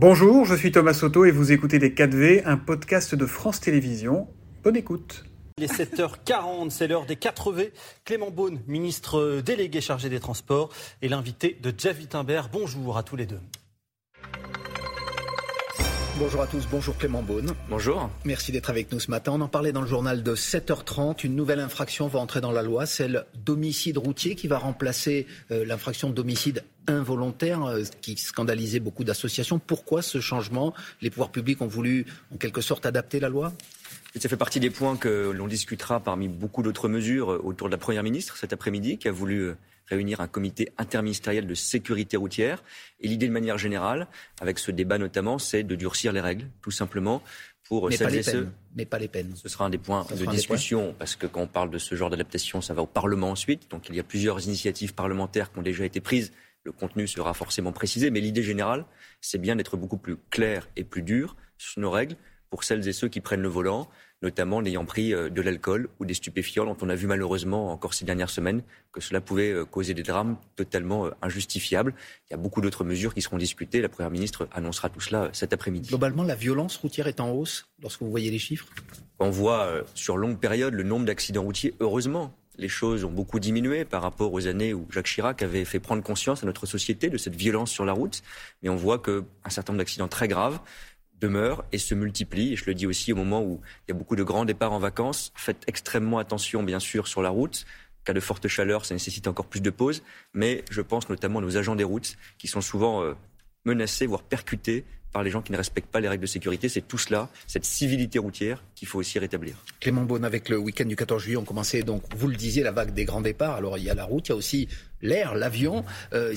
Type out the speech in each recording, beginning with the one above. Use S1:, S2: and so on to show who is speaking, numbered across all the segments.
S1: Bonjour, je suis Thomas Soto et vous écoutez Les 4V, un podcast de France Télévisions. Bonne écoute.
S2: Il est 7h40, c'est l'heure des 4V. Clément Beaune, ministre délégué chargé des Transports, et l'invité de Jeff Wittenberg. Bonjour à tous les deux.
S3: Bonjour à tous, bonjour Clément Beaune.
S4: Bonjour.
S3: Merci d'être avec nous ce matin. On en parlait dans le journal de 7h30. Une nouvelle infraction va entrer dans la loi, celle d'homicide routier qui va remplacer euh, l'infraction d'homicide involontaire euh, qui scandalisait beaucoup d'associations. Pourquoi ce changement? Les pouvoirs publics ont voulu en quelque sorte adapter la loi?
S4: Ça fait partie des points que l'on discutera parmi beaucoup d'autres mesures euh, autour de la Première ministre cet après-midi, qui a voulu réunir un comité interministériel de sécurité routière. Et l'idée de manière générale, avec ce débat notamment, c'est de durcir les règles, tout simplement, pour
S3: mais
S4: celles
S3: pas les
S4: et ceux.
S3: Peines. Mais pas les peines.
S4: Ce sera un des points de discussion, parce que quand on parle de ce genre d'adaptation, ça va au Parlement ensuite. Donc il y a plusieurs initiatives parlementaires qui ont déjà été prises. Le contenu sera forcément précisé, mais l'idée générale, c'est bien d'être beaucoup plus clair et plus dur sur nos règles pour celles et ceux qui prennent le volant, notamment n'ayant pris euh, de l'alcool ou des stupéfiants, dont on a vu malheureusement encore ces dernières semaines que cela pouvait euh, causer des drames totalement euh, injustifiables. Il y a beaucoup d'autres mesures qui seront discutées. La Première ministre annoncera tout cela cet après-midi.
S3: Globalement, la violence routière est en hausse lorsque vous voyez les chiffres?
S4: On voit sur longue période le nombre d'accidents routiers, heureusement. Les choses ont beaucoup diminué par rapport aux années où Jacques Chirac avait fait prendre conscience à notre société de cette violence sur la route. Mais on voit qu'un certain nombre d'accidents très graves demeure et se multiplie. Je le dis aussi au moment où il y a beaucoup de grands départs en vacances. Faites extrêmement attention, bien sûr, sur la route. cas de forte chaleur, ça nécessite encore plus de pauses. Mais je pense notamment à nos agents des routes qui sont souvent euh, menacés, voire percutés par les gens qui ne respectent pas les règles de sécurité. C'est tout cela, cette civilité routière qu'il faut aussi rétablir.
S3: Clément Beaune, avec le week-end du 14 juillet, on commençait donc, vous le disiez, la vague des grands départs. Alors il y a la route, il y a aussi l'air, l'avion. Euh,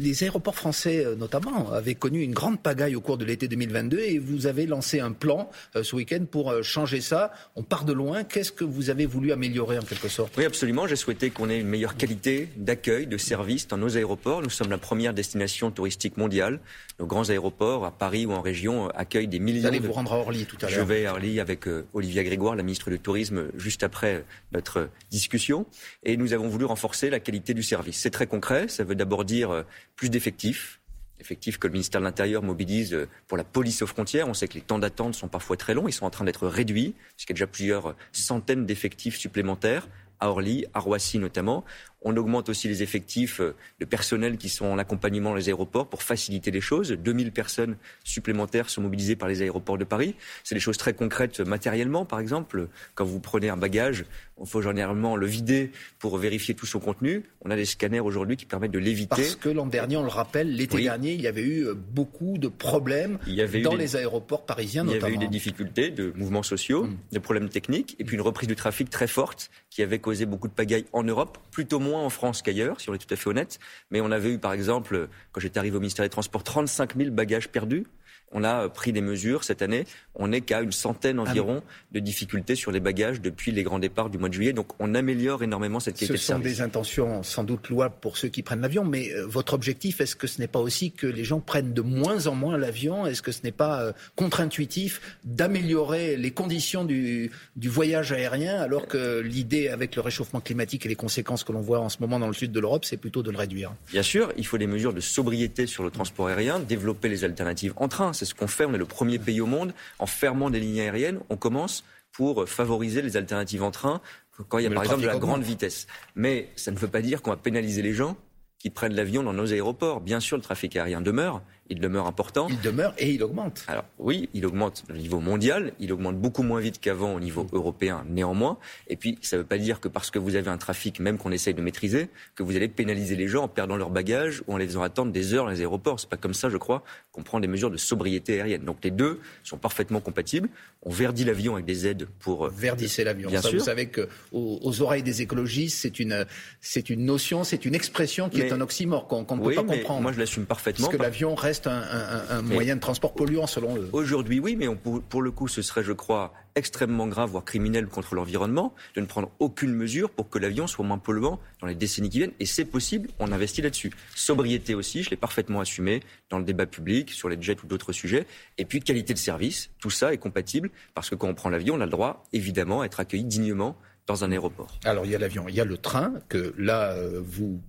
S3: les aéroports français, euh, notamment, avaient connu une grande pagaille au cours de l'été 2022 et vous avez lancé un plan euh, ce week-end pour euh, changer ça. On part de loin. Qu'est-ce que vous avez voulu améliorer en quelque sorte?
S4: Oui, absolument. J'ai souhaité qu'on ait une meilleure qualité d'accueil, de service dans nos aéroports. Nous sommes la première destination touristique mondiale. Nos grands aéroports, à Paris ou en région, accueillent des millions. Vous
S3: allez
S4: de...
S3: vous rendre à Orly tout à l'heure.
S4: Je vais à Orly avec euh, Olivia Grégoire, la ministre du Tourisme, juste après notre discussion. Et nous avons voulu renforcer la qualité du service. C'est très concret. Ça veut d'abord dire euh, plus d'effectifs, effectifs que le ministère de l'Intérieur mobilise euh, pour la police aux frontières. On sait que les temps d'attente sont parfois très longs. Ils sont en train d'être réduits, puisqu'il y a déjà plusieurs centaines d'effectifs supplémentaires à Orly, à Roissy notamment. On augmente aussi les effectifs euh, de personnel qui sont en accompagnement dans les aéroports pour faciliter les choses. 2000 personnes supplémentaires sont mobilisées par les aéroports de Paris. C'est des choses très concrètes matériellement, par exemple. Quand vous prenez un bagage, il faut généralement le vider pour vérifier tout son contenu. On a des scanners aujourd'hui qui permettent de l'éviter.
S3: Parce que l'an dernier, on le rappelle, l'été
S4: Oui.
S3: dernier, il y avait eu beaucoup de problèmes
S4: Il y avait eu
S3: dans
S4: des-
S3: les aéroports parisiens
S4: Il y
S3: notamment.
S4: avait eu des difficultés de mouvements sociaux,
S3: Mm.
S4: de problèmes techniques, et puis une reprise du trafic très forte qui avait causé beaucoup de pagaille en Europe, plutôt moins en France qu'ailleurs, si on est tout à fait honnête. Mais on avait eu, par exemple, quand j'étais arrivé au ministère des Transports, 35 000 bagages perdus. On a pris des mesures cette année. On n'est qu'à une centaine
S3: Ah
S4: environ de difficultés sur les bagages depuis les grands départs du mois de juillet. Donc on améliore énormément cette
S3: Ce
S4: qualité de
S3: sont
S4: service.
S3: des intentions sans doute louables pour ceux qui prennent l'avion, mais euh, votre objectif, est-ce que ce n'est pas aussi que les gens prennent de moins en moins l'avion? Est-ce que ce n'est pas euh, contre-intuitif d'améliorer les conditions du, du voyage aérien alors que l'idée avec le réchauffement climatique et les conséquences que l'on voit en ce moment dans le sud de l'Europe, c'est plutôt de le réduire?
S4: Bien sûr, il faut des mesures de sobriété sur le transport aérien, développer les alternatives en train. C'est ce qu'on fait. On est le premier pays au monde. En fermant des lignes aériennes, on commence pour favoriser les alternatives en train quand il y a
S3: Mais
S4: par
S3: le
S4: exemple de la grande vitesse. Mais ça ne veut pas dire qu'on va pénaliser les gens qui prennent l'avion dans nos aéroports. Bien sûr, le trafic aérien demeure. Il demeure important.
S3: Il demeure et il augmente.
S4: Alors oui, il augmente au niveau mondial, il augmente beaucoup moins vite qu'avant au niveau européen néanmoins. Et puis ça ne veut pas dire que parce que vous avez un trafic, même qu'on essaye de maîtriser, que vous allez pénaliser les gens en perdant leur bagage ou en les faisant attendre des heures dans les aéroports. C'est pas comme ça, je crois, qu'on prend des mesures de sobriété aérienne. Donc les deux sont parfaitement compatibles. On verdit l'avion avec des aides pour... euh,
S3: Verdisser l'avion.
S4: Bien
S3: Ça,
S4: sûr.
S3: Vous savez que aux, aux oreilles des écologistes, c'est une, c'est une notion, c'est une expression qui
S4: Mais-
S3: est un oxymore qu'on ne
S4: oui,
S3: peut pas comprendre.
S4: moi je l'assume parfaitement.
S3: Parce que l'avion reste un, un- un- un
S4: Mais-
S3: moyen de transport polluant selon eux.
S4: Aujourd'hui, oui, mais on- pour, pour le coup, ce serait, je crois, extrêmement grave, voire criminel contre l'environnement, de ne prendre aucune mesure pour que l'avion soit moins polluant dans les décennies qui viennent. Et c'est possible, on investit là-dessus. Sobriété aussi, je l'ai parfaitement assumé dans le débat public, sur les jets ou d'autres sujets. Et puis, qualité de service, tout ça est compatible, parce que quand on prend l'avion, on a le droit, évidemment, à être accueilli dignement dans un aéroport.
S3: Alors il y a l'avion, il y a le train que là euh, vous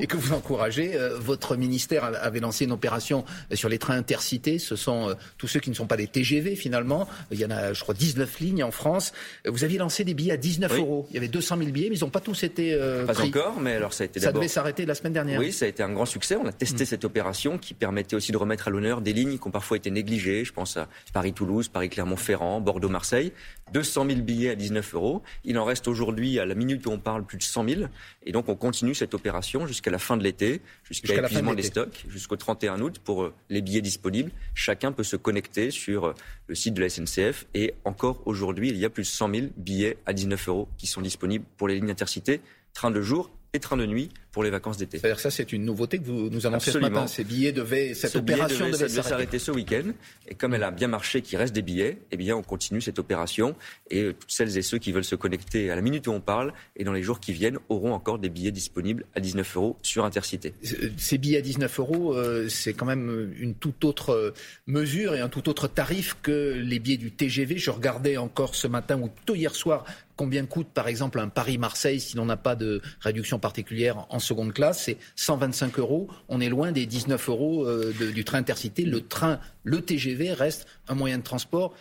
S3: et que vous encouragez. Euh, votre ministère avait lancé une opération sur les trains intercités. Ce sont euh, tous ceux qui ne sont pas des TGV finalement. Il y en a, je crois, 19 lignes en France. Vous aviez lancé des billets à 19 euros. Il y avait 200 000 billets, mais ils n'ont pas tous été euh,
S4: Pas encore, mais alors ça a été
S3: Ça devait s'arrêter la semaine dernière.
S4: Oui, ça a été un grand succès. On a testé mm. cette opération qui permettait aussi de remettre à l'honneur des lignes qui ont parfois été négligées. Je pense à Paris-Toulouse, Paris-Clermont-Ferrand, Bordeaux-Marseille. 200 000 billets à 19 euros. Il en reste aujourd'hui, à la minute où on parle, plus de 100 000. Et donc, on continue cette opération jusqu'à la fin de l'été, jusqu'à l'épuisement des stocks, jusqu'au 31 août pour euh, les billets disponibles. Chacun peut se connecter sur euh, le site de la SNCF. Et encore aujourd'hui, il y a plus de 100 000 billets à 19 euros qui sont disponibles pour les lignes intercités, train de jour et train de nuit pour les vacances d'été.
S3: C'est-à-dire ça, c'est une nouveauté que vous nous annoncez ce matin. Ces billets devaient, cette opération
S4: devait, s'arrêter ce week-end. Et comme elle a bien marché, qu'il reste des billets, eh bien, on continue cette opération. Et euh, toutes celles et ceux qui veulent se connecter à la minute où on parle et dans les jours qui viennent auront encore des billets disponibles à 19 euros sur Intercité.
S3: Euh, ces billets à 19 euros, euh, c'est quand même une toute autre mesure et un tout autre tarif que les billets du TGV. Je regardais encore ce matin ou tôt hier soir combien coûte par exemple un Paris-Marseille si l'on n'a pas de réduction particulière en seconde classe. C'est 125 euros. On est loin des 19 euros euh, du train intercité. Le train, le TGV reste un moyen de transport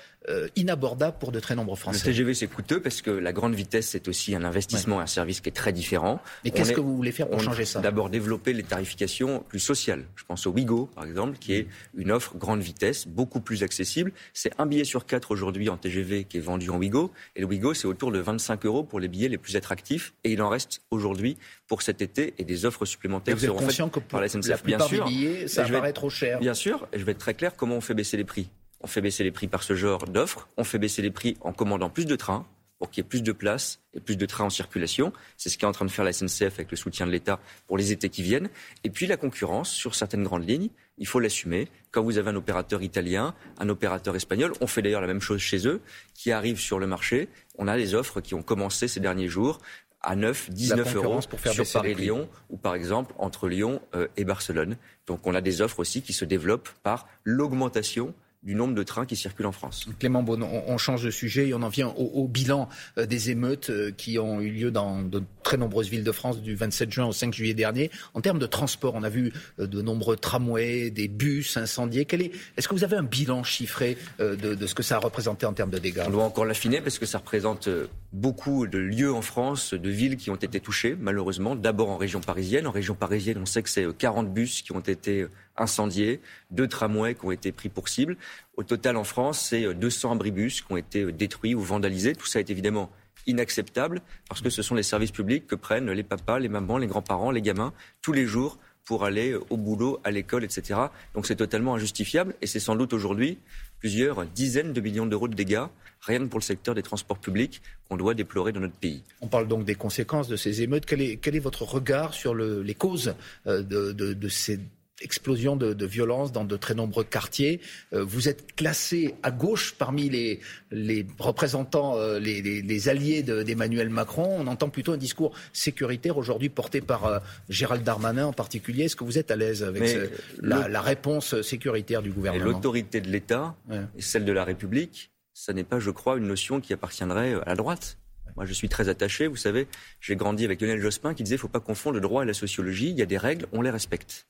S3: inabordable pour de très nombreux Français.
S4: Le TGV, c'est coûteux parce que la grande vitesse, c'est aussi un investissement, un service qui est très différent.
S3: Mais qu'est-ce que vous voulez faire pour changer ça?
S4: D'abord, développer les tarifications plus sociales. Je pense au Wigo, par exemple, qui est une offre grande vitesse, beaucoup plus accessible. C'est un billet sur quatre aujourd'hui en TGV qui est vendu en Wigo. Et le Wigo, c'est autour de 25 euros pour les billets les plus attractifs. Et il en reste aujourd'hui pour cet été et des offres supplémentaires
S3: vous êtes faites que par la SNCF. La bien sûr. des billets, ça paraît trop cher.
S4: Bien sûr. Et je vais être très clair, comment on fait baisser les prix? On fait baisser les prix par ce genre d'offres. On fait baisser les prix en commandant plus de trains pour qu'il y ait plus de places et plus de trains en circulation. C'est ce qu'est en train de faire la SNCF avec le soutien de l'État pour les étés qui viennent. Et puis la concurrence sur certaines grandes lignes, il faut l'assumer. Quand vous avez un opérateur italien, un opérateur espagnol, on fait d'ailleurs la même chose chez eux, qui arrivent sur le marché. On a des offres qui ont commencé ces derniers jours à 9, 19 euros pour faire sur Paris-Lyon ou par exemple entre Lyon euh, et Barcelone. Donc on a des offres aussi qui se développent par l'augmentation du nombre de trains qui circulent en France.
S3: Clément Bon, on, change de sujet et on en vient au, bilan euh, des émeutes euh, qui ont eu lieu dans de très nombreuses villes de France du 27 juin au 5 juillet dernier. En termes de transport, on a vu euh, de nombreux tramways, des bus incendiés. est, est-ce que vous avez un bilan chiffré de, ce que ça a représenté en termes de dégâts?
S4: On doit encore l'affiner parce que ça représente beaucoup de lieux en France, de villes qui ont été touchées, malheureusement. D'abord en région parisienne. En région parisienne, on sait que c'est 40 bus qui ont été incendiés, deux tramways qui ont été pris pour cible. Au total, en France, c'est 200 abribus qui ont été détruits ou vandalisés. Tout ça est évidemment inacceptable parce que ce sont les services publics que prennent les papas, les mamans, les grands-parents, les gamins tous les jours pour aller au boulot, à l'école, etc. Donc c'est totalement injustifiable et c'est sans doute aujourd'hui plusieurs dizaines de millions d'euros de dégâts, rien que pour le secteur des transports publics, qu'on doit déplorer dans notre pays.
S3: On parle donc des conséquences de ces émeutes. Quel est, votre regard sur les causes euh, de ces explosion de, de, violence dans de très nombreux quartiers. Euh, vous êtes classé à gauche parmi les, les représentants, euh, les, les, les, alliés d'Emmanuel Macron. On entend plutôt un discours sécuritaire aujourd'hui porté par euh, Gérald Darmanin en particulier. Est-ce que vous êtes à l'aise avec la, la, réponse sécuritaire du gouvernement?
S4: L'autorité de l'État et celle de la République, ça n'est pas, je crois, une notion qui appartiendrait à la droite. Moi, je suis très attaché. Vous savez, j'ai grandi avec Lionel Jospin qui disait il ne faut pas confondre le droit et la sociologie. Il y a des règles, on les respecte.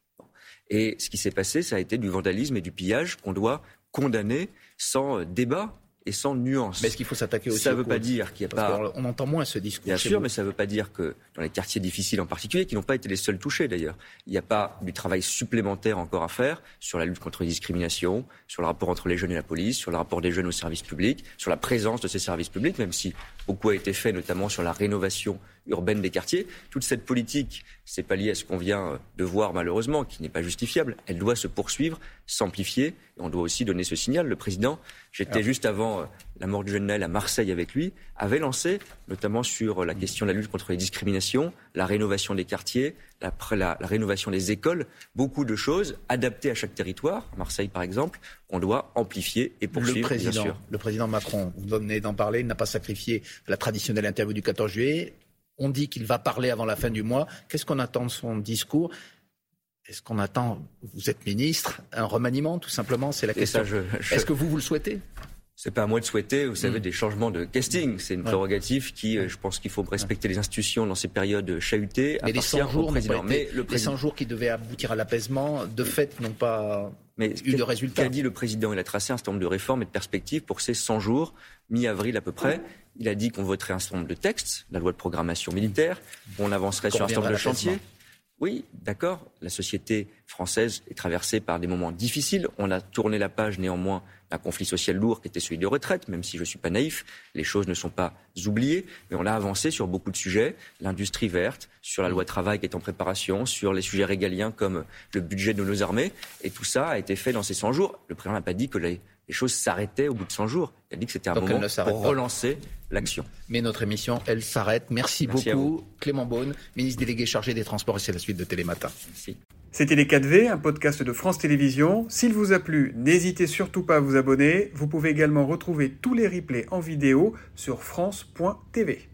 S4: Et ce qui s'est passé, ça a été du vandalisme et du pillage qu'on doit condamner sans débat et sans nuance.
S3: Mais est-ce qu'il faut s'attaquer aussi
S4: Ça ne veut pas dire qu'il n'y a pas.
S3: On entend moins ce discours.
S4: Bien sûr, mais ça ne veut pas dire que dans les quartiers difficiles en particulier, qui n'ont pas été les seuls touchés d'ailleurs, il n'y a pas du travail supplémentaire encore à faire sur la lutte contre les discriminations, sur le rapport entre les jeunes et la police, sur le rapport des jeunes aux services publics, sur la présence de ces services publics, même si beaucoup a été fait, notamment sur la rénovation urbaine des quartiers. Toute cette politique, c'est pas lié à ce qu'on vient de voir malheureusement, qui n'est pas justifiable. Elle doit se poursuivre, s'amplifier. On doit aussi donner ce signal. Le président, j'étais juste avant euh, la mort du jeune Naël à Marseille avec lui, avait lancé, notamment sur la question de la lutte contre les discriminations, la rénovation des quartiers, la, la, la rénovation des écoles, beaucoup de choses adaptées à chaque territoire. Marseille, par exemple, on doit amplifier et poursuivre.
S3: Le président,
S4: bien sûr.
S3: le président Macron, vous venez d'en parler, il n'a pas sacrifié la traditionnelle interview du 14 juillet. On dit qu'il va parler avant la fin du mois. Qu'est-ce qu'on attend de son discours? Est-ce qu'on attend, vous êtes ministre, un remaniement tout simplement? C'est la question. Est-ce que vous, vous le souhaitez?
S4: C'est pas à moi de souhaiter, vous savez, mm. des changements de casting. C'est une prérogative qui, euh, je pense qu'il faut respecter les institutions dans ces périodes chahutées.
S3: Mais les 100 jours, président. Mais le président... les 100 jours qui devaient aboutir à l'apaisement, de fait, n'ont pas mais de.
S4: Qu'a dit le président? Il a tracé un certain nombre de réformes et de perspectives pour ces 100 jours, mi-avril à peu près. Il a dit qu'on voterait un certain nombre de textes, la loi de programmation militaire, on avancerait sur un certain nombre de chantiers. Oui, d'accord, la société française est traversée par des moments difficiles. On a tourné la page néanmoins d'un conflit social lourd qui était celui des retraites, même si je ne suis pas naïf. Les choses ne sont pas oubliées, mais on a avancé sur beaucoup de sujets. L'industrie verte, sur la loi travail qui est en préparation, sur les sujets régaliens comme le budget de nos armées. Et tout ça a été fait dans ces 100 jours. Le président n'a pas dit que les, choses s'arrêtaient au bout de 100 jours. Il a dit que c'était un moment pour relancer l'action.
S3: Mais notre émission, elle s'arrête. Merci, beaucoup. Clément Beaune, ministre délégué chargé des Transports, et c'est la suite de Télématin.
S1: Merci. C'était Les 4V, un podcast de France Télévisions. S'il vous a plu, n'hésitez surtout pas à vous abonner. Vous pouvez également retrouver tous les replays en vidéo sur France.tv.